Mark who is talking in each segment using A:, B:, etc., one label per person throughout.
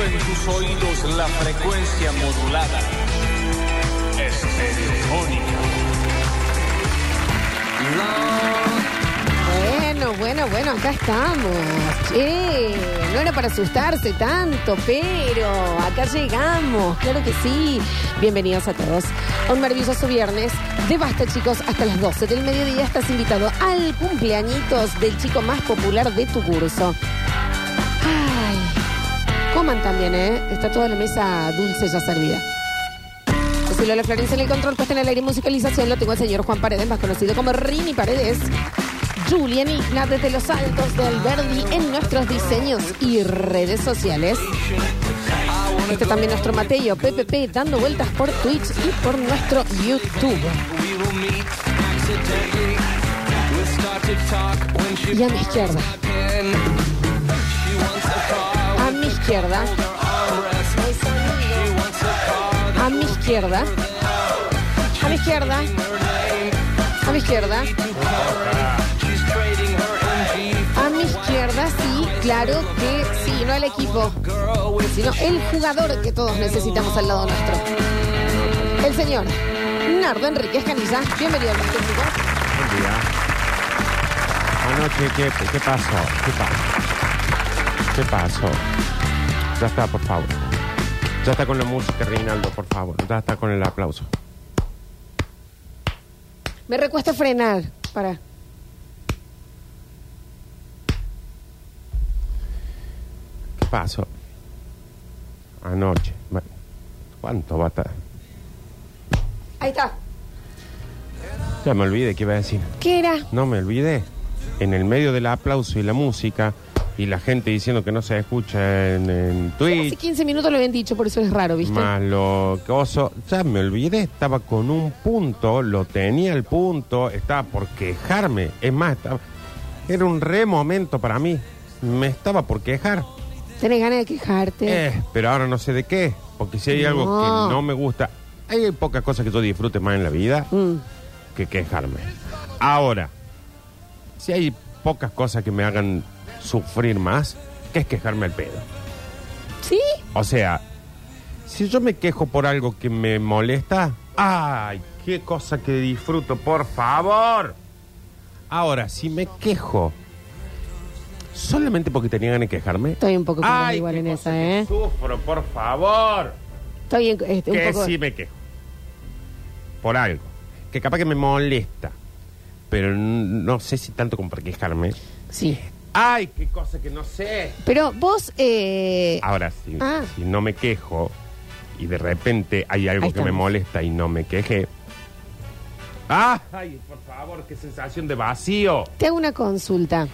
A: En tus oídos la frecuencia modulada. Estereofónica.
B: Bueno, bueno, bueno, acá estamos. Che, no era para asustarse tanto, pero acá llegamos, claro que sí. Bienvenidos a todos un maravilloso viernes de Basta, chicos, hasta las 12 del mediodía estás invitado al cumpleañitos del chico más popular de tu curso. También, ¿eh? Está toda la mesa dulce ya servida. Soy Lola Florencia en el control, puesta en el aire musicalización. Lo tengo al señor Juan Paredes, más conocido como Rini Paredes. Julian Igna desde los altos del Verdi en nuestros diseños y redes sociales. Este también nuestro Mateo PPP dando vueltas por Twitch y por nuestro YouTube. Y a mi izquierda. Izquierda. A mi izquierda. A mi izquierda. A mi izquierda. A mi izquierda, sí, claro que sí, no el equipo, sino el jugador que todos necesitamos al lado nuestro. El señor Nardo Enríquez Canilla. Bienvenido al.
C: Buen día. Anoche. ¿Qué pasó? ¿Qué pasó? Ya está, por favor. Ya está con la música, Reinaldo, por favor. Ya está con el aplauso.
B: Me recuesta frenar. Para.
C: ¿Qué pasó? Anoche. Bueno, ¿Cuánto va a estar?
B: Ahí está.
C: Ya me olvidé qué iba a decir.
B: ¿Qué era?
C: No me olvidé. En el medio del aplauso y la música y la gente diciendo que no se escucha en, en
B: Hace
C: Twitch.
B: 15 minutos lo habían dicho, por eso es raro, ¿viste?
C: Más lo que oso, ya me olvidé, estaba con un punto, lo tenía el punto, estaba por quejarme. Es más, estaba- era un re momento para mí. Me estaba por quejar.
B: Tenés ganas de quejarte.
C: Eh, pero ahora no sé de qué. Porque si hay algo que no me gusta, hay pocas cosas que yo disfrute más en la vida
B: Mm.
C: que quejarme. Ahora, si hay pocas cosas que me hagan sufrir más, que es quejarme al pedo.
B: ¿Sí?
C: O sea, si yo me quejo por algo que me molesta, ¡ay! ¡Qué cosa que disfruto, por favor! Ahora, si me quejo solamente porque tenía ganas de quejarme,
B: Estoy un poco igual
C: qué
B: en
C: cosa
B: esa,
C: que
B: ¿eh?
C: Sufro, por favor.
B: Estoy en- este, un
C: Que
B: poco.
C: sí me quejo. Por algo. Que capaz que me molesta. Pero no sé si tanto como para quejarme.
B: Sí.
C: ¡Ay! ¡Qué cosa que no sé!
B: Pero vos, eh,
C: Ahora, si,
B: Ah.
C: si no me quejo y de repente hay algo
B: Ahí
C: que me
B: estamos.
C: molesta y no me queje. ¡Ah! ¡Ay, por favor! ¡Qué sensación de vacío!
B: te hago una consulta.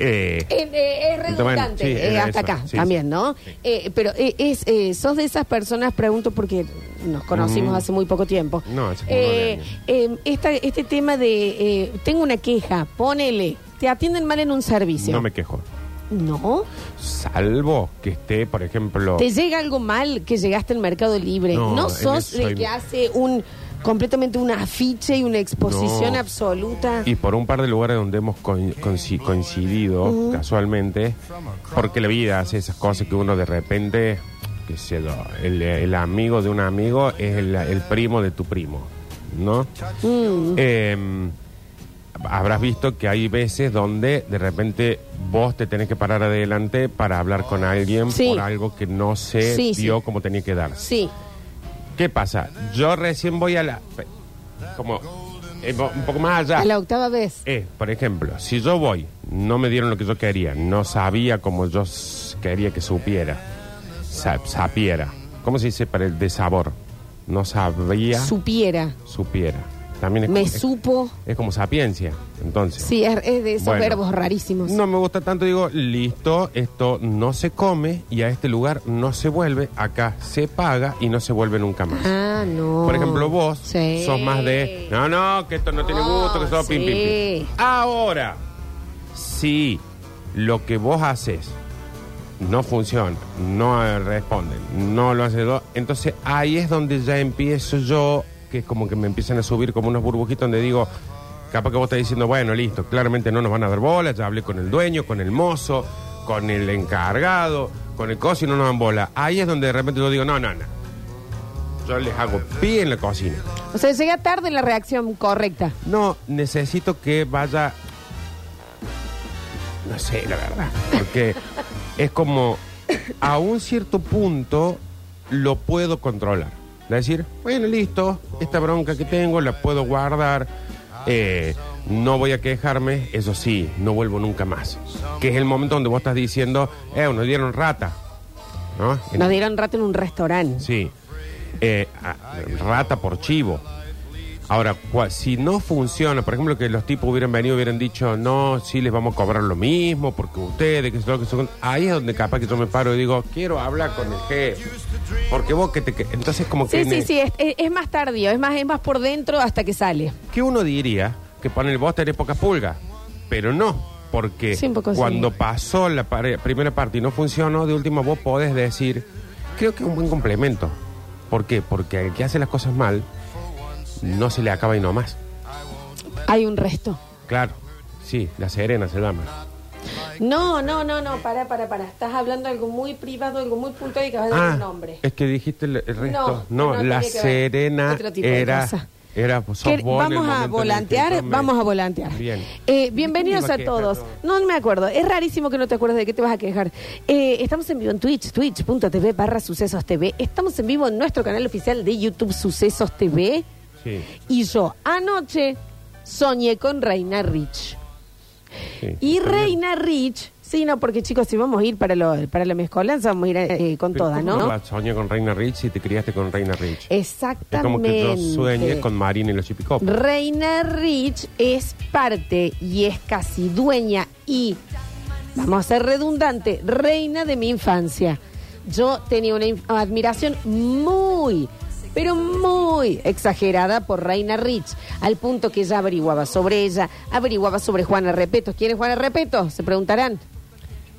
C: Eh,
B: Eh, eh, es redundante,
C: sí,
B: eh,
C: era
B: hasta
C: eso.
B: acá
C: Sí,
B: también,
C: sí.
B: ¿no?
C: Sí.
B: Eh, pero eh, es, eh, sos de esas personas, pregunto porque nos conocimos
C: Mm.
B: hace muy poco tiempo.
C: No, hace como nueve
B: Eh,
C: años.
B: eh, esta- este tema de, eh, tengo una queja, ponele, te atienden mal en un servicio.
C: no me quejo.
B: No,
C: Salvo que esté, por ejemplo.
B: te llega algo mal que llegaste al Mercado Libre. No, sos el
C: soy-
B: que hace un completamente un afiche y una exposición
C: No.
B: absoluta.
C: Y por un par de lugares donde hemos coin- coinci- coincidido casualmente, porque la vida hace esas cosas que uno de repente, qué sé yo, el, el amigo de un amigo es el, el primo de tu primo, ¿no?
B: Mm.
C: Eh, habrás visto que hay veces donde de repente vos te tenés que parar adelante para hablar con alguien
B: Sí.
C: por algo que no se
B: Sí, sí.
C: dio como tenía que dar.
B: Sí,
C: ¿Qué pasa? Yo recién voy a la... Como eh, un poco más allá.
B: a la octava vez.
C: Eh, por ejemplo, si yo voy, no me dieron lo que yo quería, no sabía como yo s- quería que supiera, sa- sapiera. ¿Cómo se dice para el de sabor? No sabía,
B: Supiera.
C: supiera. También es,
B: Me
C: es-
B: supo.
C: es como sapiencia, entonces.
B: Sí, es, es de esos
C: Bueno.
B: verbos rarísimos.
C: No me gusta tanto, digo, listo, esto no se come y a este lugar no se vuelve, acá se paga y no se vuelve nunca más.
B: Ah, no.
C: Por ejemplo, vos
B: Sí.
C: sos más de, no, no, que esto no tiene
B: No,
C: gusto, que sos pim, pim,
B: sí.
C: pim. Ahora, si lo que vos haces no funciona, no eh, responden, no lo haces dos, entonces ahí es donde ya empiezo yo, que es como que me empiezan a subir como unos burbujitos donde digo, capaz que vos estás diciendo, bueno, listo, claramente no nos van a dar bola, ya hablé con el dueño, con el mozo, con el encargado, con el coso y no nos dan bola. Ahí es donde de repente yo digo, no, no, no. Yo les hago pie en la cocina.
B: O sea, llega tarde la reacción correcta.
C: No, necesito que vaya. No sé, la verdad. Porque es como a un cierto punto lo puedo controlar. Decir, bueno, listo, esta bronca que tengo la puedo guardar. eh, no voy a quejarme, eso sí, no vuelvo nunca más. Que es el momento donde vos estás diciendo, eh, nos dieron rata. ¿No?
B: Nos dieron rato en un restaurante.
C: Sí. Eh, a- rata por chivo. Ahora, cua- si no funciona, por ejemplo, que los tipos hubieran venido y hubieran dicho, no, sí les vamos a cobrar lo mismo, porque ustedes, que son, que son. Ahí es donde capaz que yo me paro y digo, quiero hablar con el jefe. Porque vos que te. que- Entonces, como que.
B: Sí, sí, sí, es, es- es más tardío, es más, es más por dentro hasta que sale.
C: Que uno diría que poner vos tenés pocas pulgas, pero no, porque
B: Sí, un poco sí.
C: cuando pasó la pare- primera parte y no funcionó, de último vos podés decir, creo que es un buen complemento. ¿Por qué? Porque al que hace las cosas mal, no se le acaba y no más.
B: Hay un resto.
C: Claro, sí, la Serena se llama.
B: No, no, no, no, para, para, para. Estás hablando de algo muy privado, algo muy puntual y que vas a dar un
C: Ah,
B: nombre.
C: es que dijiste el, el resto.
B: No,
C: No,
B: no
C: la. Serena era... Era
B: Que
C: el
B: vamos a volantear, vamos a volantear.
C: Bien.
B: Eh, bienvenidos
C: ¿Qué
B: a todos. no me acuerdo. Es rarísimo que no te acuerdes de qué te vas a quejar. Eh, estamos en vivo en Twitch, twitch.tv barra Sucesos TV. Estamos en vivo en nuestro canal oficial de YouTube Sucesos TV.
C: Sí,
B: Y yo anoche soñé con Reina Rich.
C: sí.
B: Y. Reina Rich, sí, no, porque chicos, si vamos a ir para, lo, para la mezcolanza, vamos a ir eh, con
C: Pero
B: todas,
C: ¿cómo
B: ¿no?
C: soñar con Reina Rich y te criaste con Reina Rich?
B: Exactamente.
C: Es como que yo sueñe con Marina y los chipicopos.
B: Reina Rich es parte y es casi dueña y, vamos a ser redundante, reina de mi infancia. Yo tenía una admiración muy, pero muy exagerada por Reina Rich, al punto que ya averiguaba sobre ella, averiguaba sobre Juana Repeto. ¿Quién es Juana Repeto? Se preguntarán.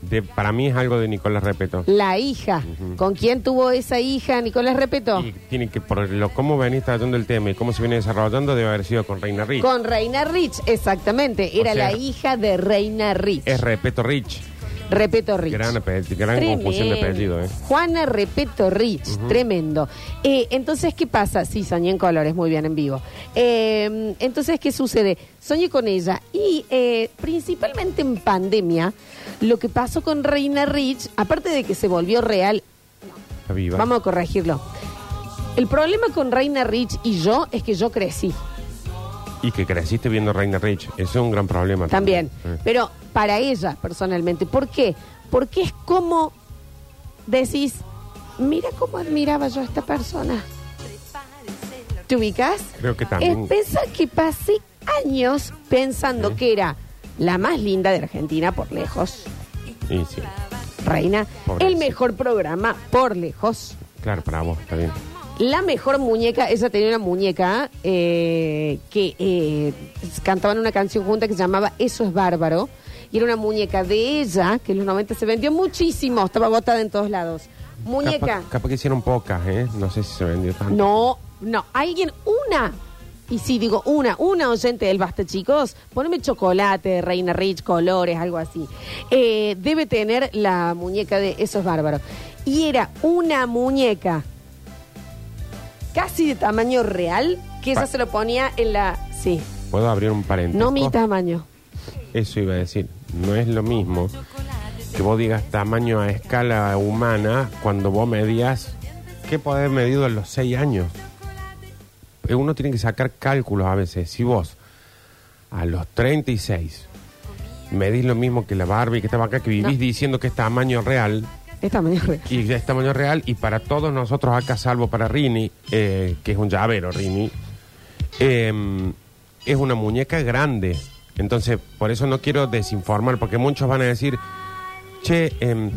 C: De, para mí es algo de Nicolás Repeto.
B: La hija. ¿Con quién tuvo esa hija Nicolás Repeto?
C: Y tiene que, por lo cómo venís tratando el tema y cómo se viene desarrollando, debe haber sido con Reina Rich.
B: Con Reina Rich, exactamente. Era
C: O sea,
B: la hija de Reina Rich.
C: Es Repeto Rich.
B: Repeto Rich.
C: Gran, apellido, gran confusión de apellido, ¿eh?
B: Juana Repeto Rich, tremendo. Eh, entonces, ¿qué pasa? Sí, soñé en colores, muy bien, en vivo. Eh, entonces, ¿qué sucede? Soñé con ella y eh, principalmente en pandemia, lo que pasó con Reina Rich, aparte de que se volvió real,
C: Está viva.
B: vamos a corregirlo. El problema con Reina Rich y yo es que yo crecí
C: Y que creciste viendo Reina Rich. Eso es un gran problema.
B: también.
C: Eh.
B: Pero para ella, personalmente. ¿Por qué? Porque es como decís, mira cómo admiraba yo a esta persona. ¿Te ubicas?
C: Creo que también.
B: Es pensar que pasé años pensando
C: Sí.
B: que era la más linda de Argentina por lejos,
C: Y sí,
B: reina, el mejor programa por lejos,
C: claro, para vos, está bien.
B: La mejor muñeca, ella tenía una muñeca eh, que eh, cantaban una canción junta que se llamaba Eso es bárbaro. Y era una muñeca de ella, que en los 90 se vendió muchísimo, estaba botada en todos lados. Muñeca.
C: Capaz, capaz que hicieron pocas, ¿eh? No sé si se vendió tanto.
B: No, no, alguien, una. Y sí, digo, una, una oyente del Basta, chicos. Poneme chocolate, Reina Rich, colores, algo así. Eh, debe tener la muñeca de Eso es bárbaro. Y era una muñeca casi de tamaño real, que ella
C: Pa-
B: se lo ponía en la... Sí,
C: ¿Puedo abrir un paréntesis?
B: no mi tamaño.
C: Eso iba a decir. No es lo mismo que vos digas tamaño a escala humana cuando vos medías. ¿Qué podés medido a los 6 años? Eh, Uno tiene que sacar cálculos a veces. Si vos a los 36 medís lo mismo que la Barbie que estaba acá, que vivís
B: No.
C: diciendo que es tamaño real,
B: Es tamaño real.
C: y ya es tamaño real, y para todos nosotros acá, salvo para Rini, eh, que es un llavero, Rini, eh, es una muñeca grande. Entonces, por eso no quiero desinformar, porque muchos van a decir, che, eh,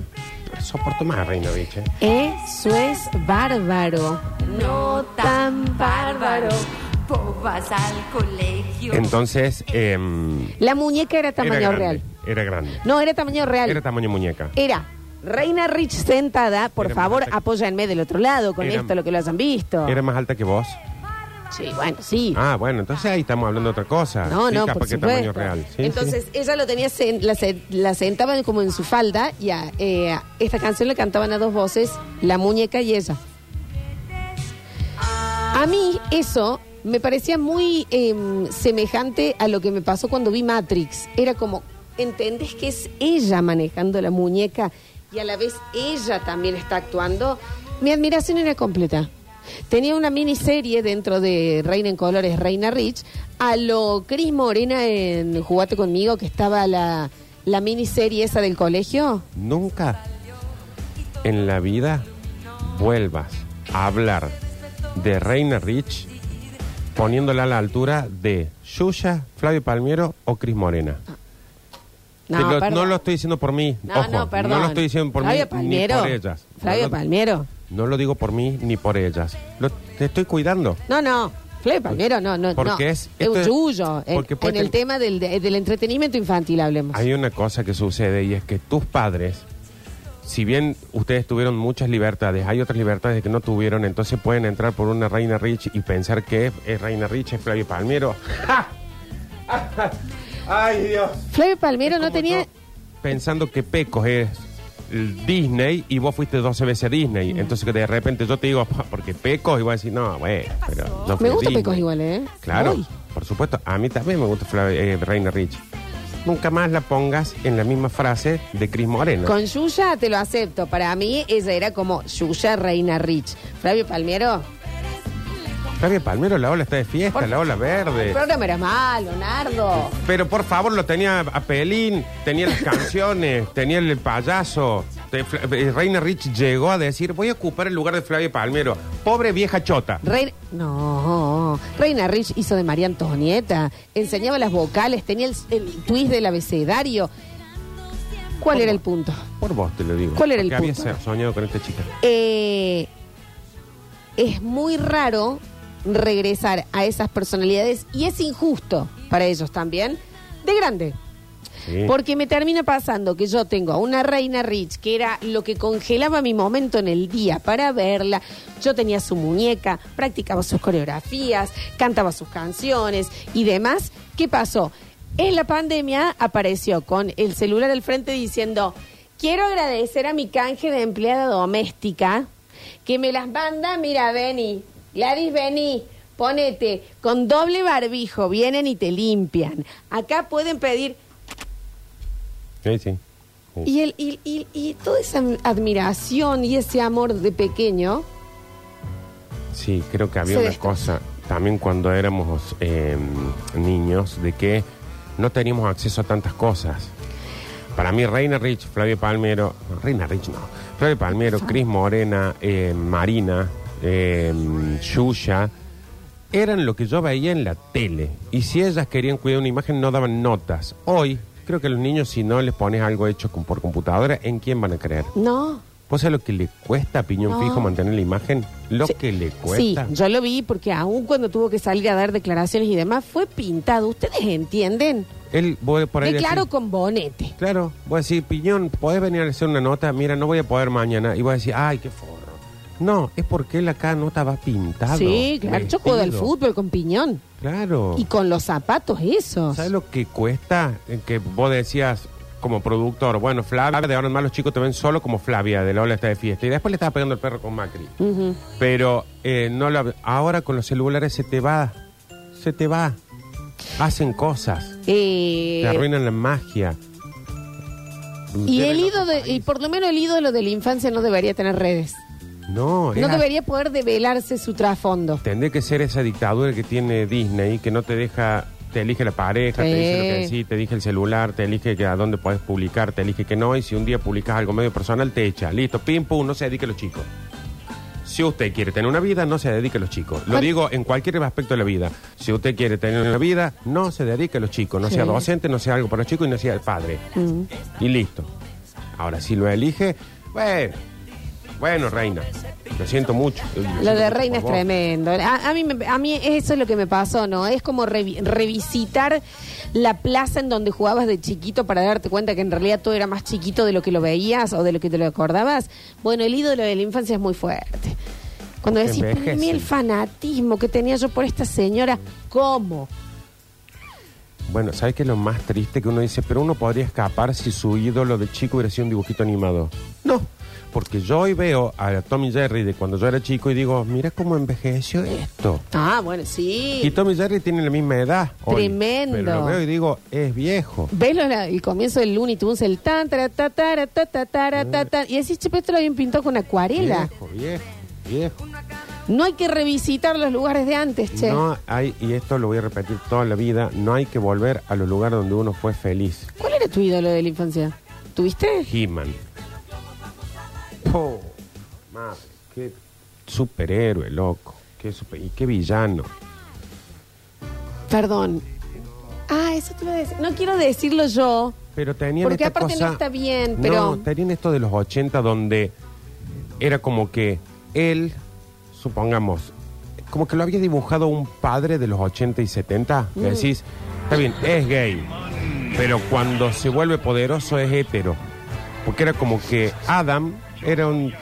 C: soporto más a Reina Rich, ¿eh?
B: Eso es bárbaro. No tan bárbaro.
D: Vos vas al colegio.
C: Entonces, eh,
B: La muñeca era tamaño
C: era grande,
B: real.
C: Era grande.
B: No, era tamaño real.
C: Era tamaño muñeca.
B: Era Reina Rich sentada. Por
C: Era
B: favor,
C: alta-
B: apóyenme del otro lado con
C: Era-
B: esto, lo que lo hayan visto.
C: ¿Era más alta que vos?
B: Sí, bueno, sí.
C: Ah, bueno, entonces ahí estamos hablando de otra cosa.
B: No,
C: Sí,
B: no,
C: capaz
B: por
C: que tamaño
B: supuesto.
C: real. Sí,
B: Entonces, ella lo tenía, sen- la, se- la sentaba como en su falda y a, eh, esta canción le cantaban a dos voces, la muñeca y ella. A mí eso me parecía muy em, semejante a lo que me pasó cuando vi Matrix. Era como, ¿entendés que es ella manejando la muñeca y a la vez ella también está actuando? Mi admiración era completa. Tenía una miniserie dentro de Reina en Colores, Reina Rich, a lo Cris Morena en Jugate conmigo, que estaba la, la miniserie esa del colegio.
C: Nunca en la vida vuelvas a hablar de Reina Rich poniéndola a la altura de Yuya, Flavio Palmiero o Cris Morena. Te lo-
B: perdón.
C: no lo estoy diciendo por mí.
B: No,
C: ojo,
B: no, perdón.
C: No lo estoy diciendo por
B: Flavio
C: mí
B: Palmiero.
C: ni por ellas.
B: Flavio
C: no, lo,
B: Palmiero.
C: no lo digo por mí ni por ellas. Lo, te estoy cuidando.
B: No, no. Flavio Palmiero, no, no.
C: Porque
B: no.
C: es-
B: Es
C: esto
B: un
C: es-
B: yuyo. En,
C: porque puede
B: en el
C: ten-
B: tema del, de- del entretenimiento infantil hablemos.
C: Hay una cosa que sucede y es que tus padres, si bien ustedes tuvieron muchas libertades, hay otras libertades que no tuvieron, entonces pueden entrar por una Reina Rich y pensar que es, es Reina Rich, es Flavio Palmiero. ¡Ja! ¡Ay, Dios!
B: Flavio Palmiero no tenía...
C: yo Pensando que Pecos es el Disney y vos fuiste 12 veces a Disney. Entonces que de repente yo te digo, "Pa, porque Pecos, y vos decís, no, bueno, pero fui
B: Me
C: a
B: gusta
C: Disney".
B: Pecos igual, ¿eh?
C: Claro,
B: Uy.
C: por supuesto. A mí también me gusta Flavio- eh, Reina Rich. Nunca más la pongas en la misma frase de Cris Morena.
B: Con Yuya te lo acepto. Para mí ella era como Yuya Reina Rich. Flavio Palmiero,
C: Flavio Palmero, la ola está de fiesta,
B: Por-
C: la ola
B: el
C: verde.
B: programa era malo, Nardo.
C: Pero por favor, lo tenía a Pelín, tenía las canciones, tenía el payaso. Te- Fla- eh, Reina Rich llegó a decir, voy a ocupar el lugar de Flavio Palmero. Pobre vieja chota.
B: Reina... No, Reina Rich hizo de María Antonieta, enseñaba las vocales, tenía el, el twist del abecedario. ¿Cuál era el punto?
C: Por vos te lo digo.
B: ¿Cuál era el punto?
C: había soñado con esta chica.
B: Eh, es muy raro regresar a esas personalidades y es injusto para ellos también, de grande.
C: Sí.
B: Porque me termina pasando que yo tengo a una reina Rich, que era lo que congelaba mi momento en el día para verla. Yo tenía su muñeca, practicaba sus coreografías, cantaba sus canciones y demás. ¿Qué pasó? En la pandemia apareció con el celular al frente diciendo, quiero agradecer a mi canje de empleada doméstica que me las manda, mira, Beni, Gladys, vení, ponete con doble barbijo, vienen y te limpian. Acá pueden pedir
C: Sí, sí. Sí.
B: y, el, y, y- y toda esa admiración y ese amor de pequeño,
C: Sí, creo que había una cosa también cuando éramos eh, niños de que no teníamos acceso a tantas cosas. Para mí, Reina Rich, Flavio Palmero, no, Reina Rich no, Flavio Palmero, Cris Morena, eh, Marina, eh, Yuya, eran lo que yo veía en la tele. Y si ellas querían cuidar una imagen, no daban notas. Hoy, creo que los niños, si no les pones algo hecho con- por computadora, ¿en quién van a creer?
B: no.
C: ¿Vos sabés lo que le cuesta a Piñón
B: No.
C: Fijo mantener la imagen? Lo
B: Sí.
C: que le
B: Sí,
C: cuesta.
B: yo lo vi porque aún cuando tuvo que salir a dar declaraciones y demás, fue pintado. ¿Ustedes entienden?
C: Él, voy por ahí
B: De claro
C: decir-
B: con bonete.
C: Claro, voy a decir, Piñón, ¿podés venir a hacer una nota? Mira, no voy a poder mañana. Y voy a decir, ay, qué forro. No, es porque él acá nota va pintado.
B: Sí, claro. Yo juego al fútbol con piñón.
C: Claro.
B: Y con los zapatos esos.
C: ¿Sabes lo que cuesta? En que vos decías como productor, bueno, Flavia, de ahora en más los chicos te ven solo como Flavia, de la ola está de fiesta. Y después le estaba pegando el perro con Macri. Pero eh, no la- ahora con los celulares se te va. Se te va. Hacen cosas.
B: Eh,
C: Te arruinan la magia.
B: y el ídolo, y por lo menos el ídolo de la infancia no debería tener redes.
C: No,
B: No
C: era-
B: debería poder develarse su trasfondo.
C: Tendría que ser esa dictadura que tiene Disney, que no te deja, te elige la pareja, te dice lo que sí, te elige el celular, te elige que a dónde puedes publicar, te elige que no, y si un día publicas algo medio personal, te echa. Listo, pim, pum, no se dedique a los chicos. Si usted quiere tener una vida, no se dedique a los chicos. Lo
B: Bueno.
C: digo en cualquier aspecto de la vida. Si usted quiere tener una vida, no se dedique a los chicos. No
B: Sí.
C: sea docente, no sea algo para los chicos y no sea el padre.
B: Mm.
C: Y listo. Ahora, si lo elige, bueno, bueno, reina. Lo siento mucho. Lo siento
B: de
C: mucho
B: Reina es
C: por vos.
B: tremendo. A, a mí, me- a mí eso es lo que me pasó, ¿no? Es como revi- revisitar la plaza en donde jugabas de chiquito para darte cuenta que en realidad todo era más chiquito de lo que lo veías o de lo que te lo acordabas. Bueno, el ídolo de la infancia es muy fuerte. Cuando
C: Porque
B: decís, pero a mí el fanatismo que tenía yo por esta señora, ¿cómo?
C: Bueno, ¿sabes qué es lo más triste que uno dice? Pero uno podría escapar si su ídolo de chico hubiera sido un dibujito animado. No, porque yo hoy veo a Tommy Jerry de cuando yo era chico y digo, mira cómo envejeció esto.
B: Ah, bueno,
C: Y
B: sí.
C: Tommy Jerry tiene la misma edad. hoy.
B: Tremendo.
C: Pero lo veo y digo, es viejo.
B: ¿Ves lo- la- el comienzo del Looney Tunes? El tan, tara, ta, tara, ta, ta, tara, ta, ta. Y decís, che, pero esto lo habían pintado con acuarela.
C: Viejo, viejo, viejo.
B: No hay que revisitar los lugares de antes, che.
C: No hay, y esto lo voy a repetir toda la vida, no hay que volver a los lugares donde uno fue feliz.
B: ¿Cuál era tu ídolo de la infancia? ¿Tuviste?
C: He-Man. Oh, madre, qué superhéroe, loco. Qué super- y qué villano.
B: Perdón. Ah, eso te iba a decir. No quiero decirlo yo.
C: Pero tenían
B: Porque
C: esta
B: aparte
C: cosa-
B: no está bien, pero-
C: No, tenían esto de los 80 donde era como que él, supongamos, como que lo había dibujado un padre de los 80 y 70.
B: Mm.
C: Que decís, está bien, es gay, pero cuando se vuelve poderoso es hetero. Porque era como que Adam era un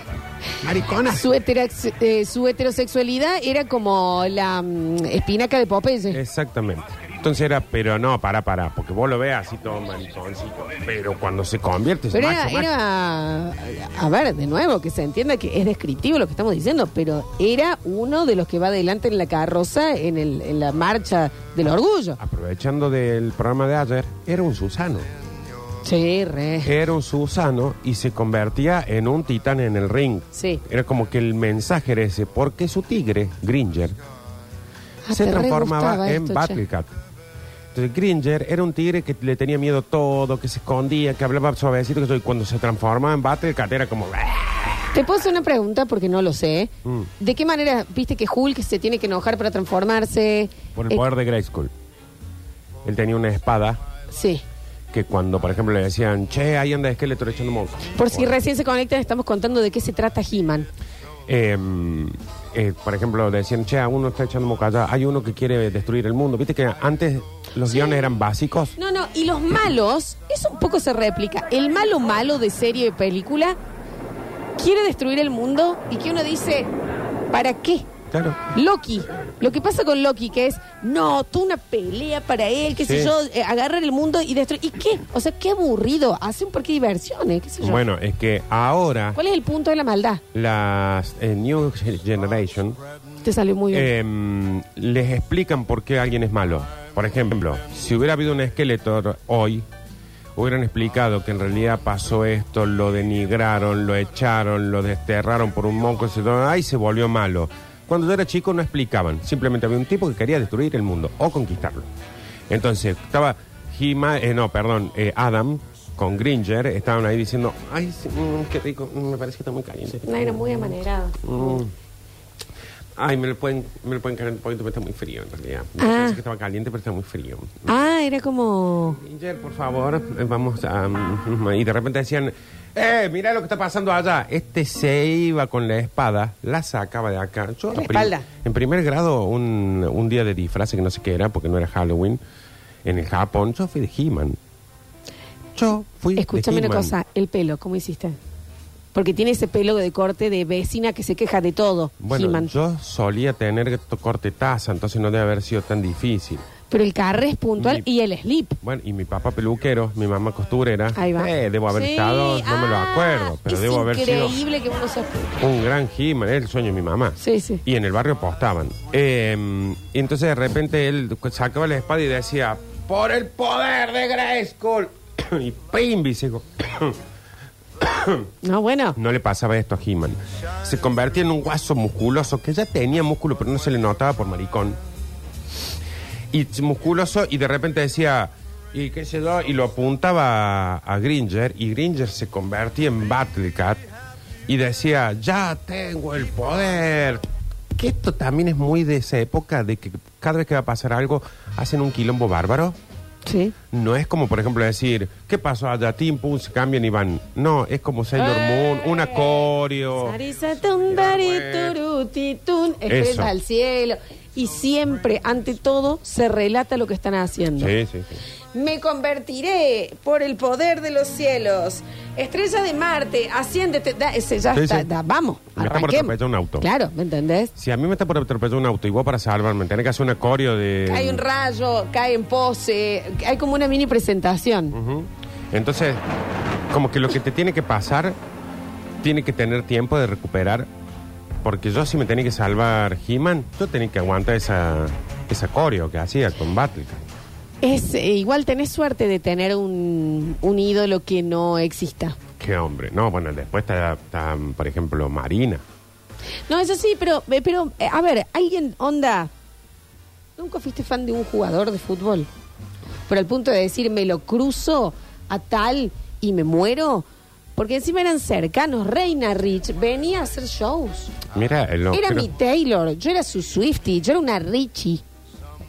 C: maricona.
B: Su, eh, su heterosexualidad era como la mm, espinaca de Popeye.
C: Exactamente. Entonces era, pero no, para, para, porque vos lo veas así todo mariconcito. Pero cuando se convierte es
B: Pero
C: macho,
B: era,
C: macho.
B: era, a ver, de nuevo, que se entienda que es descriptivo lo que estamos diciendo, pero era uno de los que va adelante en la carroza en, el, en la marcha del orgullo.
C: aprovechando del programa de ayer, era un Susano.
B: Sí, re.
C: Era un Susano y se convertía en un titán en el ring.
B: Sí.
C: Era como que el mensaje era ese, porque su tigre, Gringer,
B: Ah,
C: se transformaba en
B: esto.
C: Battlecat. Entonces Gringer era un tigre que le tenía miedo a todo, que se escondía, que hablaba suavecito, que cuando se transformaba en Battlecat era como...
B: Te puedo hacer una pregunta porque no lo sé.
C: Mm.
B: ¿De qué manera viste que Hulk se tiene que enojar para transformarse?
C: Por el
B: Eh,
C: poder de Grayskull. Él tenía una espada
B: Sí.
C: Que cuando, por ejemplo, le decían, che, ahí anda Skeletor echando moco.
B: Por si recién se conectan, estamos contando de qué se trata He-Man.
C: Eh, eh, por ejemplo, decían, che, uno está echando moco allá, hay uno que quiere destruir el mundo. Viste que antes los guiones eran básicos.
B: No, no, y los malos, eso un poco se replica. El malo malo de serie de película quiere destruir el mundo y que uno dice, ¿para qué?
C: Claro.
B: Loki. Lo que pasa con Loki, que es, no, toda una pelea para él, qué sé
C: Sí.
B: yo, eh, agarrar el mundo y destruir. ¿Y qué? O sea, qué aburrido. Hace un parque de diversiones, qué sé yo.
C: Bueno, es que ahora
B: ¿Cuál es el punto de la maldad?
C: las eh, New Generation
B: Te salió muy bien.
C: eh, les explican por qué alguien es malo. Por ejemplo, si hubiera habido un Skeletor hoy, hubieran explicado que en realidad pasó esto, lo denigraron, lo echaron, lo desterraron por un moco, se, ay, se volvió malo. Cuando yo era chico no explicaban, simplemente había un tipo que quería destruir el mundo o conquistarlo. Entonces, estaba Hima, eh, no, perdón, eh, Adam con Gringer, estaban ahí diciendo, ay, sí, mm, qué rico, mm, me parece que está muy caliente.
B: No, era muy amanerado.
C: Mm. Ay, me lo pueden, me lo pueden caer un poquito, pero está muy frío en realidad.
B: Ah.
C: que estaba caliente, pero está muy frío.
B: Ah, era como...
C: Ginger, por favor, eh, vamos a... mm, y de repente decían, eh, mira lo que está pasando allá. Este se iba con la espada, la sacaba de acá. Yo
B: la
C: prim-
B: espalda.
C: En primer grado, un, un día de disfraz que no sé qué era, porque no era Halloween, en el Japón, yo fui de He-Man. Yo fui
B: Escúchame
C: de
B: una
C: He-Man.
B: cosa, el pelo, ¿cómo hiciste? Porque tiene ese pelo de corte de vecina que se queja de todo,
C: Bueno,
B: He-Man.
C: yo solía tener to- corte taza, entonces no debe haber sido tan difícil.
B: Pero el carre es puntual
C: Mi-
B: y el slip.
C: Bueno, y mi papá peluquero, mi mamá costurera.
B: Ahí va.
C: Eh, debo haber
B: Sí,
C: estado, no me lo
B: ah,
C: acuerdo, pero
B: es
C: debo haber sido
B: increíble que uno se...
C: un gran He-Man, era el sueño de mi mamá.
B: Sí, sí.
C: Y en el barrio postaban. Eh, y entonces de repente él sacaba la espada y decía, por el poder de Grayskull. y ¡pim! Y se-
B: No, bueno.
C: No le pasaba esto a He-Man. Se convertía en un guaso musculoso, que ya tenía músculo, pero no se le notaba por maricón. Y musculoso, y de repente decía, y qué sé yo, y lo apuntaba a, a Gringer, y Gringer se convertía en Battlecat, y decía, ya tengo el poder. Que esto también es muy de esa época, de que cada vez que va a pasar algo, hacen un quilombo bárbaro.
B: Sí.
C: No es como, por ejemplo, decir, ¿qué pasó allá? Tim, pum, se cambian y van. No, es como Sailor Moon, una coreo.
B: Sarisatun, dariturutitun, estrellas
C: Eso.
B: al cielo. Y siempre, ante todo, se relata lo que están haciendo.
C: Sí, sí, sí.
B: Me convertiré por el poder de los cielos Estrella de Marte, asciéndete, da, ese ya
C: Sí,
B: está,
C: sí.
B: da, vamos.
C: Me está por
B: arranquemos.
C: atropellar un auto.
B: Claro, ¿me entendés?
C: Si a mí me está por atropellar un auto y vos para salvarme tenés que hacer un coreo de...
B: Cae un rayo, cae en pose, hay como una mini presentación.
C: Ujú. Entonces, como que lo que te tiene que pasar, tiene que tener tiempo de recuperar. Porque yo si me tenía que salvar He-Man, yo tenía que aguantar esa, esa coreo que hacía con Battlecast.
B: Es, eh, igual tenés suerte de tener un, un ídolo que no exista.
C: Qué hombre. No, bueno, después está, está, por ejemplo, Marina.
B: No, eso sí, pero, eh, pero eh, a ver, alguien, onda, ¿nunca fuiste fan de un jugador de fútbol? Pero al punto de decir, me lo cruzo a tal y me muero. Porque encima eran cercanos. Reina Rich venía a hacer shows.
C: Mira, el
B: era mi Taylor, yo era su Swifty, yo era una Richie.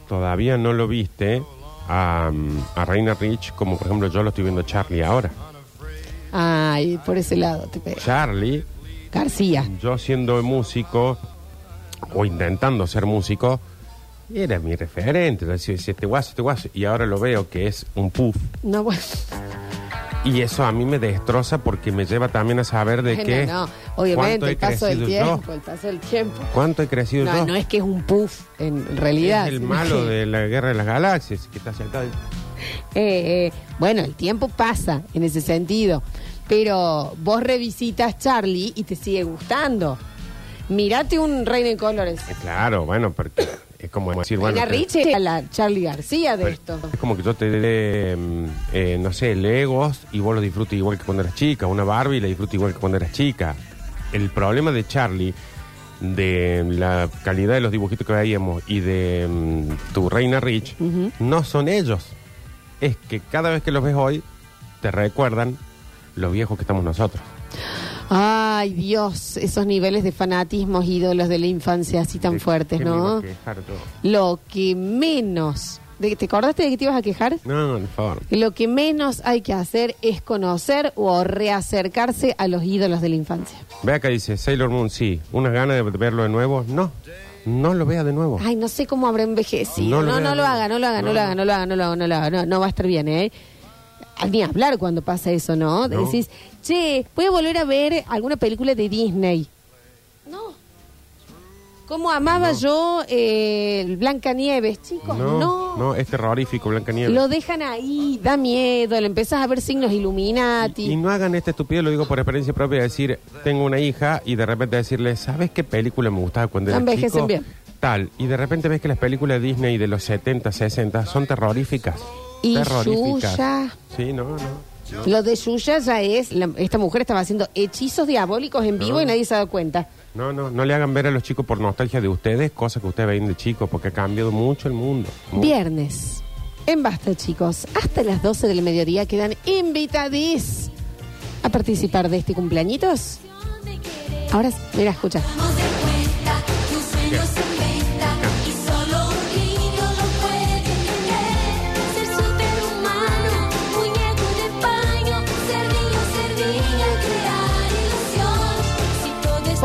C: todavía no lo viste a, a Reina Rich como por ejemplo yo lo estoy viendo Charlie ahora.
B: Ay, por ese lado te pego.
C: Charlie,
B: García.
C: yo siendo músico o intentando ser músico, era mi referente. Yo decía, este guaso, este guaso. Y ahora lo veo que es un puff.
B: No, bueno.
C: Y eso a mí me destroza porque me lleva también a saber de qué.
B: no, obviamente,
C: cuánto he
B: el paso del
C: crecido
B: tiempo,
C: yo.
B: el paso del tiempo.
C: ¿Cuánto he crecido
B: No,
C: yo?
B: no es que es un puff, en realidad.
C: es el malo de la guerra de las galaxias que está sentado.
B: Eh, eh, bueno, el tiempo pasa en ese sentido. Pero vos revisitas Charlie y te sigue gustando. Mirate un Reina en Colores.
C: Eh, Claro, bueno, porque es como decir, bueno.
B: Reina
C: te-
B: Rich era la Charlie García de
C: Pero
B: esto.
C: Es como que yo te dé, mm, eh, no sé, Legos y vos lo disfrutes igual que cuando eras chica. Una Barbie la disfrutas igual que cuando eras chica. El problema de Charlie, de la calidad de los dibujitos que veíamos y de mm, tu Reina Rich, no son ellos. Es que cada vez que los ves hoy, te recuerdan los viejos que estamos nosotros.
B: Ay, Dios, esos niveles de fanatismos, ídolos de la infancia así tan
C: ¿De
B: fuertes,
C: qué me iba
B: ¿no?
C: a quejar yo?
B: Lo que menos. ¿de- ¿Te acordaste de que te ibas a quejar?
C: No, por favor.
B: Lo que menos hay que hacer es conocer o reacercarse a los ídolos de la infancia.
C: Ve acá dice Sailor Moon, sí. ¿Unas ganas de verlo de nuevo? No, no lo vea de nuevo.
B: Ay, no sé cómo habrá envejecido.
C: No
B: No,
C: lo
B: no, lo
C: no.
B: haga, no lo haga, no,
C: No.
B: lo haga, no lo haga, no lo haga, no lo haga. No, no va a estar bien, ¿eh? Ni hablar cuando pasa eso, ¿no?
C: No.
B: Decís, che, voy a volver a ver alguna película de Disney. No. ¿Cómo amaba yo eh, Blanca Nieves, chicos?
C: No,
B: No.
C: no, es terrorífico, Blanca Nieves.
B: Lo dejan ahí, da miedo, le empezás a ver signos Illuminati.
C: Y no hagan esta estupidez, lo digo por experiencia propia, de decir, tengo una hija y de repente decirle, ¿sabes qué película me gustaba cuando era
B: Envejecen
C: chico?
B: bien.
C: Tal, y de repente ves que las películas de Disney de los 70, 60 son terroríficas.
B: Y
C: terroríficas.
B: Yuya.
C: Sí, no, no.
B: Lo de Yuya ya es, la- esta mujer estaba haciendo hechizos diabólicos en vivo
C: No.
B: y nadie se ha dado cuenta.
C: No, no, no le hagan ver a los chicos por nostalgia de ustedes cosas que ustedes ven de chicos, porque ha cambiado mucho el mundo. Mucho.
B: Viernes. En Basta, chicos. Hasta las 12 del mediodía quedan invitadís a participar de este cumpleañitos. Ahora, mira, escucha.
D: De cuenta,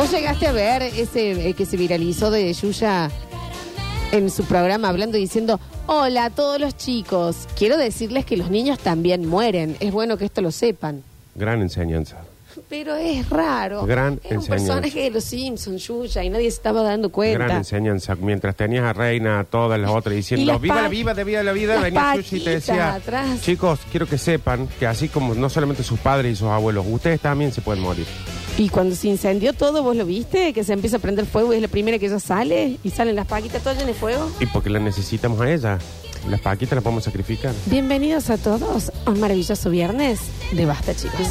B: ¿Vos llegaste a ver ese eh, que se viralizó de Yuya en su programa hablando y diciendo, hola a todos los chicos, quiero decirles que los niños también mueren, es bueno que esto lo sepan.
C: Gran enseñanza.
B: Pero es raro.
C: Gran
B: Era un
C: enseñanza.
B: personaje de los Simpsons, Yuya, y nadie se estaba dando cuenta.
C: Gran enseñanza. Mientras tenías a Reina, a todas las otras diciendo,
B: las
C: viva la vida, de vida la vida, venía Sushi y te decía,
B: atrás.
C: chicos, quiero que sepan que así como no solamente sus padres y sus abuelos, ustedes también se pueden morir.
B: Y cuando se incendió todo, ¿vos lo viste? Que se empieza a prender fuego y es la primera que ella sale y salen las paquitas todas llenas de fuego.
C: Y porque la necesitamos a ella. Las paquitas las podemos sacrificar.
B: Bienvenidos a todos a un maravilloso viernes de Basta, chicos.